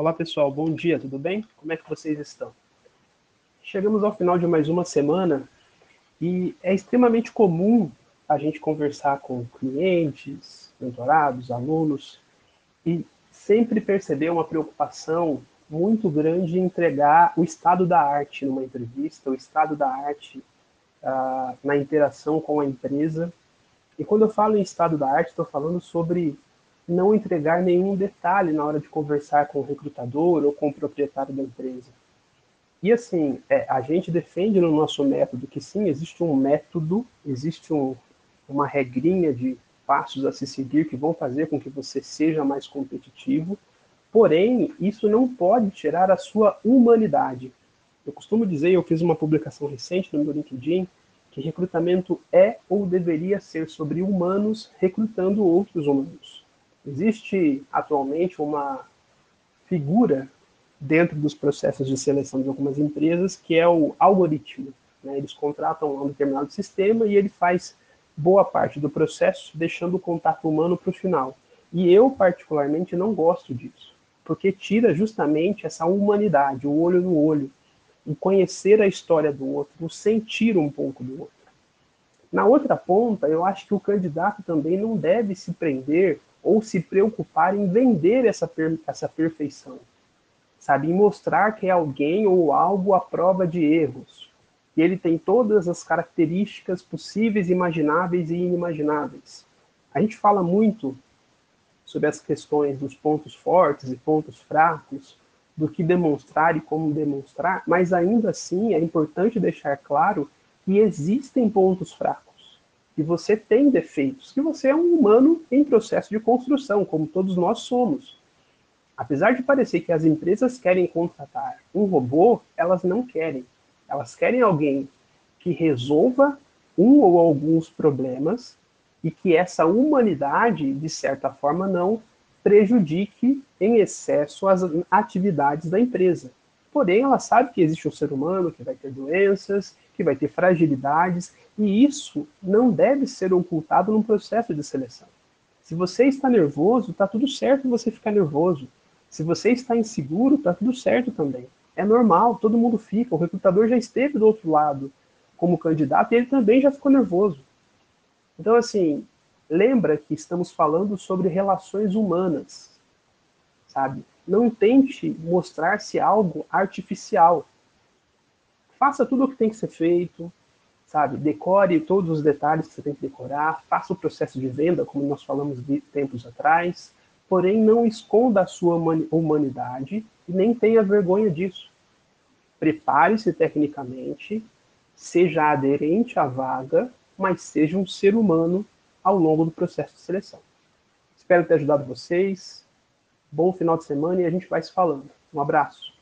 Olá pessoal, bom dia, tudo bem? Como é que vocês estão? Chegamos ao final de mais uma semana e é extremamente comum a gente conversar com clientes, mentorados, alunos e sempre perceber uma preocupação muito grande em entregar o estado da arte numa entrevista, o estado da arte uh, na interação com a empresa. E quando eu falo em estado da arte, estou falando sobre não entregar nenhum detalhe na hora de conversar com o recrutador ou com o proprietário da empresa. E assim, é, a gente defende no nosso método que sim, existe um método, existe um, uma regrinha de passos a se seguir que vão fazer com que você seja mais competitivo, porém, isso não pode tirar a sua humanidade. Eu costumo dizer, eu fiz uma publicação recente no meu LinkedIn, que recrutamento é ou deveria ser sobre humanos recrutando outros humanos. Existe atualmente uma figura dentro dos processos de seleção de algumas empresas que é o algoritmo. Né? Eles contratam um determinado sistema e ele faz boa parte do processo, deixando o contato humano para o final. E eu, particularmente, não gosto disso, porque tira justamente essa humanidade, o olho no olho, o conhecer a história do outro, o sentir um pouco do outro. Na outra ponta, eu acho que o candidato também não deve se prender ou se preocupar em vender essa, essa perfeição, sabe? Em mostrar que é alguém ou algo à prova de erros. E ele tem todas as características possíveis, imagináveis e inimagináveis. A gente fala muito sobre as questões dos pontos fortes e pontos fracos, do que demonstrar e como demonstrar, mas ainda assim é importante deixar claro que existem pontos fracos que você tem defeitos, que você é um humano em processo de construção, como todos nós somos. Apesar de parecer que as empresas querem contratar um robô, elas não querem. Elas querem alguém que resolva um ou alguns problemas e que essa humanidade, de certa forma, não prejudique em excesso as atividades da empresa. Porém, ela sabe que existe um ser humano que vai ter doenças, que vai ter fragilidades, e isso não deve ser ocultado no processo de seleção. Se você está nervoso, está tudo certo você ficar nervoso. Se você está inseguro, está tudo certo também. É normal, todo mundo fica. O recrutador já esteve do outro lado como candidato e ele também já ficou nervoso. Então, assim, lembra que estamos falando sobre relações humanas, sabe? Não tente mostrar-se algo artificial. Faça tudo o que tem que ser feito, sabe? Decore todos os detalhes que você tem que decorar, faça o processo de venda, como nós falamos de tempos atrás, porém não esconda a sua humanidade e nem tenha vergonha disso. Prepare-se tecnicamente, seja aderente à vaga, mas seja um ser humano ao longo do processo de seleção. Espero ter ajudado vocês. Bom final de semana e a gente vai se falando. Um abraço.